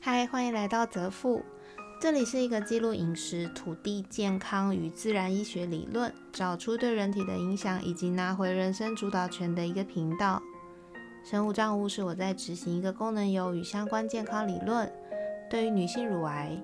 嗨，欢迎来到泽富，这里是一个记录饮食、土地健康与自然医学理论，找出对人体的影响，以及拿回人生主导权的一个频道。生物账务是我在执行一个功能油与相关健康理论，对于女性乳癌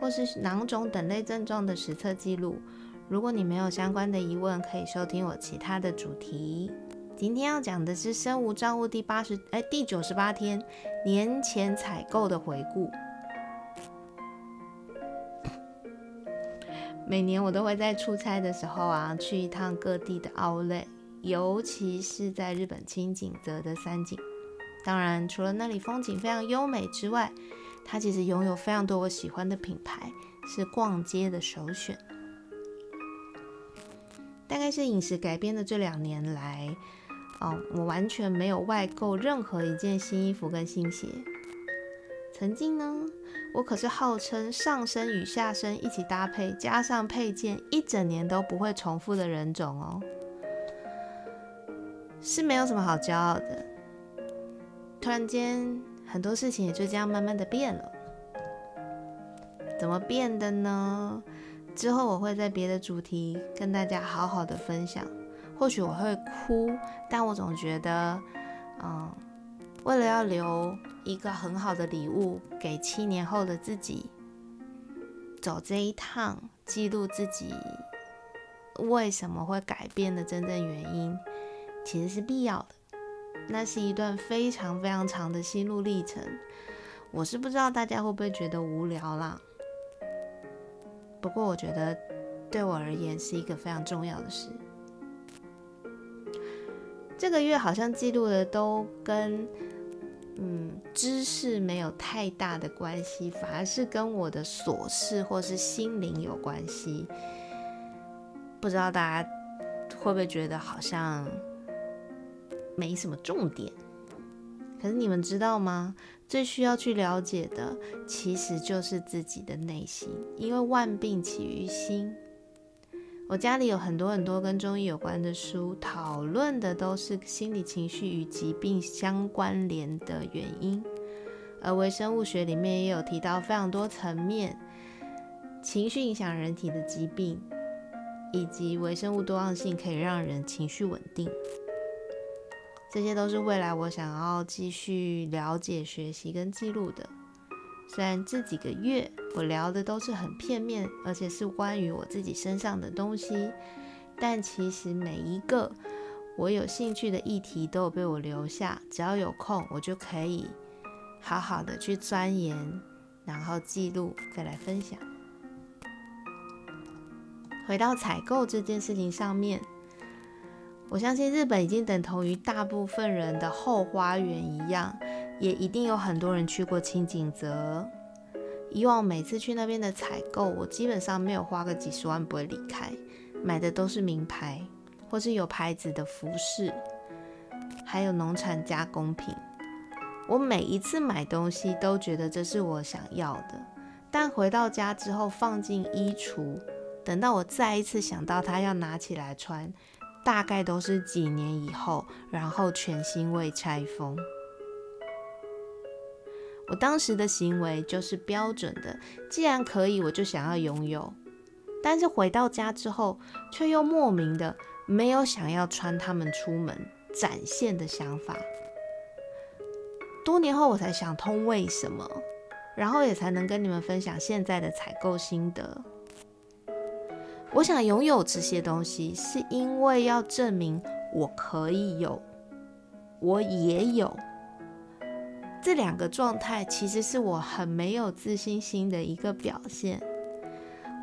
或是囊肿等类症状的实测记录。如果你没有相关的疑问，可以收听我其他的主题。今天要讲的是生物账务第八十哎第九十八天年前采购的回顾。每年我都会在出差的时候啊，去一趟各地的奥莱，尤其是在日本青井泽的三井。当然，除了那里风景非常优美之外，它其实拥有非常多我喜欢的品牌，是逛街的首选。大概是饮食改变的这两年来。哦，我完全没有外购任何一件新衣服跟新鞋。曾经呢，我可是号称上身与下身一起搭配，加上配件，一整年都不会重复的人种哦。是没有什么好骄傲的。突然间，很多事情也就这样慢慢的变了。怎么变的呢？之后我会在别的主题跟大家好好的分享。或许我会哭，但我总觉得，嗯，为了要留一个很好的礼物给七年后的自己，走这一趟，记录自己为什么会改变的真正原因，其实是必要的。那是一段非常非常长的心路历程，我是不知道大家会不会觉得无聊啦。不过我觉得对我而言是一个非常重要的事。这个月好像记录的都跟嗯知识没有太大的关系，反而是跟我的琐事或是心灵有关系。不知道大家会不会觉得好像没什么重点？可是你们知道吗？最需要去了解的其实就是自己的内心，因为万病起于心。我家里有很多很多跟中医有关的书，讨论的都是心理情绪与疾病相关联的原因。而微生物学里面也有提到非常多层面，情绪影响人体的疾病，以及微生物多样性可以让人情绪稳定。这些都是未来我想要继续了解、学习跟记录的。虽然这几个月我聊的都是很片面，而且是关于我自己身上的东西，但其实每一个我有兴趣的议题都有被我留下。只要有空，我就可以好好的去钻研，然后记录，再来分享。回到采购这件事情上面，我相信日本已经等同于大部分人的后花园一样。也一定有很多人去过清景泽。以往每次去那边的采购，我基本上没有花个几十万不会离开，买的都是名牌或是有牌子的服饰，还有农产加工品。我每一次买东西都觉得这是我想要的，但回到家之后放进衣橱，等到我再一次想到它要拿起来穿，大概都是几年以后，然后全新未拆封。我当时的行为就是标准的，既然可以，我就想要拥有。但是回到家之后，却又莫名的没有想要穿它们出门展现的想法。多年后我才想通为什么，然后也才能跟你们分享现在的采购心得。我想拥有这些东西，是因为要证明我可以有，我也有。这两个状态其实是我很没有自信心的一个表现。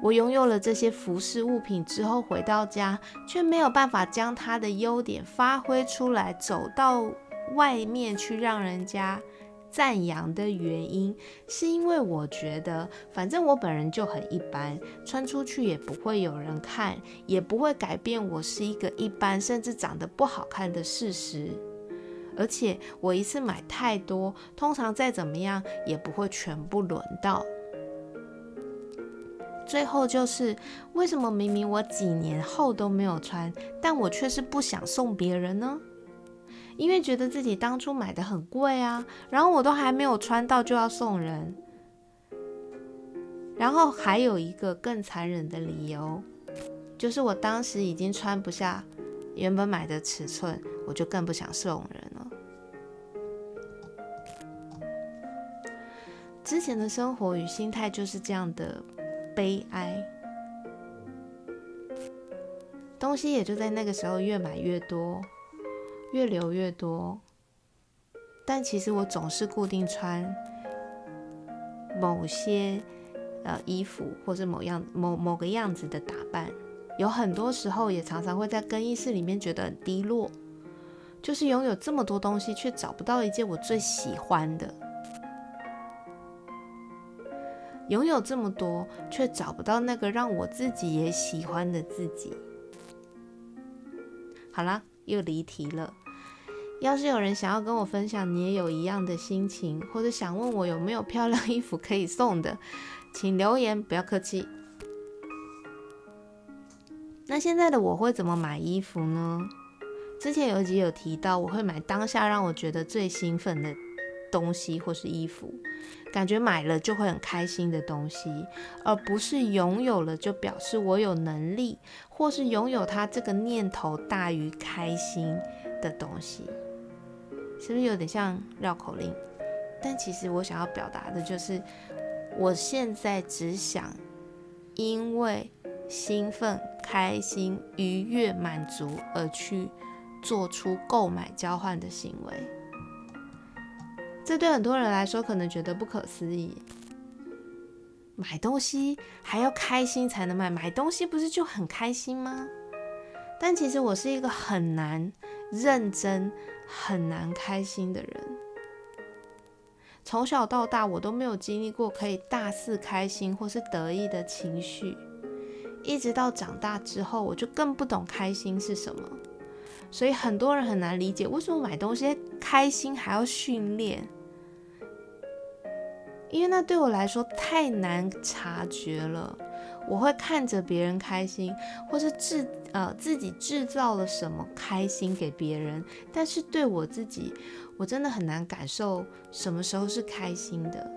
我拥有了这些服饰物品之后，回到家却没有办法将它的优点发挥出来，走到外面去让人家赞扬的原因，是因为我觉得，反正我本人就很一般，穿出去也不会有人看，也不会改变我是一个一般甚至长得不好看的事实。而且我一次买太多，通常再怎么样也不会全部轮到。最后就是为什么明明我几年后都没有穿，但我却是不想送别人呢？因为觉得自己当初买的很贵啊，然后我都还没有穿到就要送人。然后还有一个更残忍的理由，就是我当时已经穿不下原本买的尺寸，我就更不想送人之前的生活与心态就是这样的悲哀，东西也就在那个时候越买越多，越留越多。但其实我总是固定穿某些呃衣服，或者某样某某个样子的打扮。有很多时候也常常会在更衣室里面觉得很低落，就是拥有这么多东西，却找不到一件我最喜欢的。拥有这么多，却找不到那个让我自己也喜欢的自己。好啦，又离题了。要是有人想要跟我分享，你也有一样的心情，或者想问我有没有漂亮衣服可以送的，请留言，不要客气。那现在的我会怎么买衣服呢？之前有一集有提到，我会买当下让我觉得最兴奋的东西或是衣服。感觉买了就会很开心的东西，而不是拥有了就表示我有能力，或是拥有它这个念头大于开心的东西，是不是有点像绕口令？但其实我想要表达的就是，我现在只想因为兴奋、开心、愉悦、满足而去做出购买交换的行为。这对很多人来说可能觉得不可思议，买东西还要开心才能买，买东西不是就很开心吗？但其实我是一个很难认真、很难开心的人。从小到大，我都没有经历过可以大肆开心或是得意的情绪，一直到长大之后，我就更不懂开心是什么。所以很多人很难理解为什么买东西开心还要训练。因为那对我来说太难察觉了，我会看着别人开心，或是制呃自己制造了什么开心给别人，但是对我自己，我真的很难感受什么时候是开心的。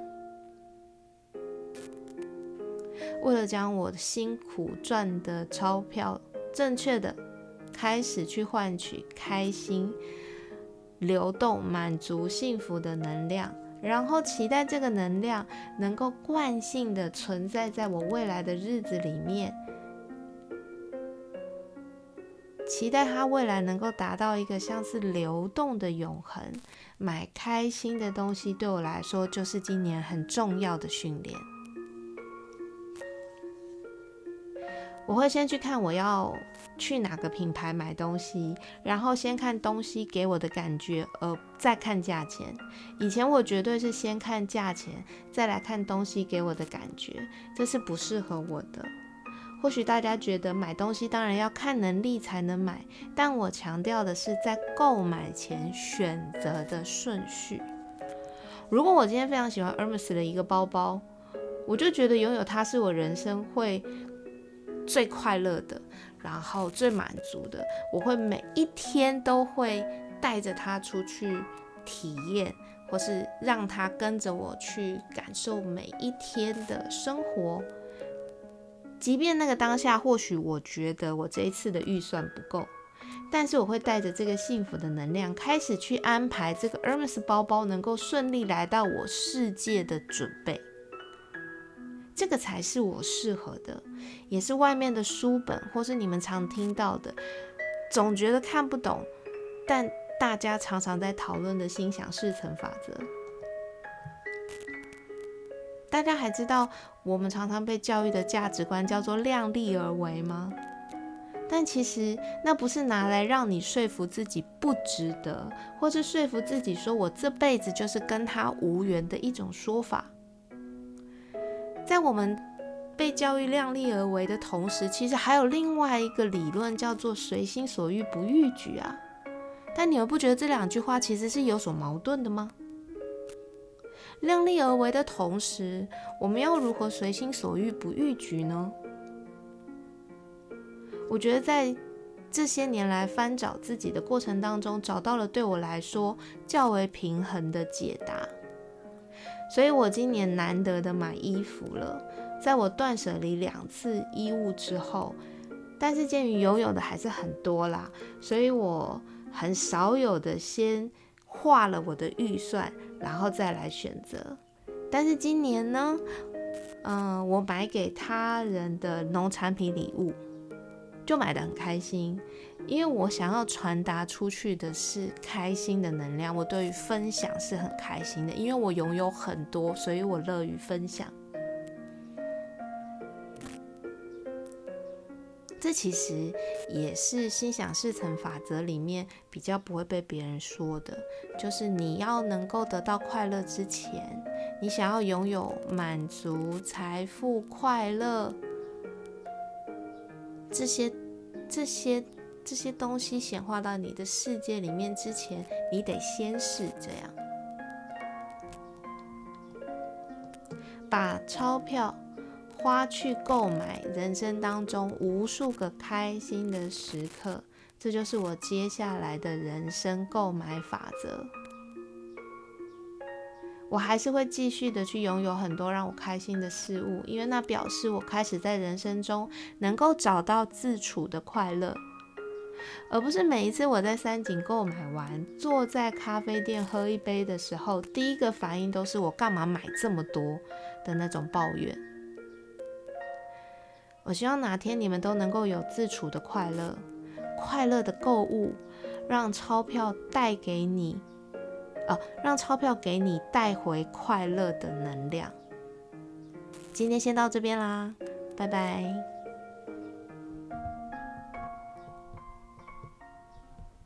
为了将我辛苦赚的钞票正确的开始去换取开心、流动、满足、幸福的能量。然后期待这个能量能够惯性的存在在我未来的日子里面，期待它未来能够达到一个像是流动的永恒。买开心的东西对我来说就是今年很重要的训练。我会先去看我要去哪个品牌买东西，然后先看东西给我的感觉，而再看价钱。以前我绝对是先看价钱，再来看东西给我的感觉，这是不适合我的。或许大家觉得买东西当然要看能力才能买，但我强调的是在购买前选择的顺序。如果我今天非常喜欢 Hermes 的一个包包，我就觉得拥有它是我人生会。最快乐的，然后最满足的，我会每一天都会带着他出去体验，或是让他跟着我去感受每一天的生活。即便那个当下，或许我觉得我这一次的预算不够，但是我会带着这个幸福的能量，开始去安排这个 Hermes 包包能够顺利来到我世界的准备。这个才是我适合的，也是外面的书本或是你们常听到的，总觉得看不懂，但大家常常在讨论的心想事成法则。大家还知道我们常常被教育的价值观叫做量力而为吗？但其实那不是拿来让你说服自己不值得，或是说服自己说我这辈子就是跟他无缘的一种说法。在我们被教育量力而为的同时，其实还有另外一个理论叫做“随心所欲不逾矩”啊。但你们不觉得这两句话其实是有所矛盾的吗？量力而为的同时，我们要如何随心所欲不逾矩呢？我觉得在这些年来翻找自己的过程当中，找到了对我来说较为平衡的解答。所以我今年难得的买衣服了，在我断舍离两次衣物之后，但是鉴于拥有的还是很多啦，所以我很少有的先画了我的预算，然后再来选择。但是今年呢，嗯，我买给他人的农产品礼物就买的很开心。因为我想要传达出去的是开心的能量，我对于分享是很开心的。因为我拥有很多，所以我乐于分享。这其实也是心想事成法则里面比较不会被别人说的，就是你要能够得到快乐之前，你想要拥有满足、财富、快乐这些这些。这些东西显化到你的世界里面之前，你得先是这样，把钞票花去购买人生当中无数个开心的时刻，这就是我接下来的人生购买法则。我还是会继续的去拥有很多让我开心的事物，因为那表示我开始在人生中能够找到自处的快乐。而不是每一次我在三井购买完，坐在咖啡店喝一杯的时候，第一个反应都是我干嘛买这么多的那种抱怨。我希望哪天你们都能够有自处的快乐，快乐的购物，让钞票带给你，哦，让钞票给你带回快乐的能量。今天先到这边啦，拜拜。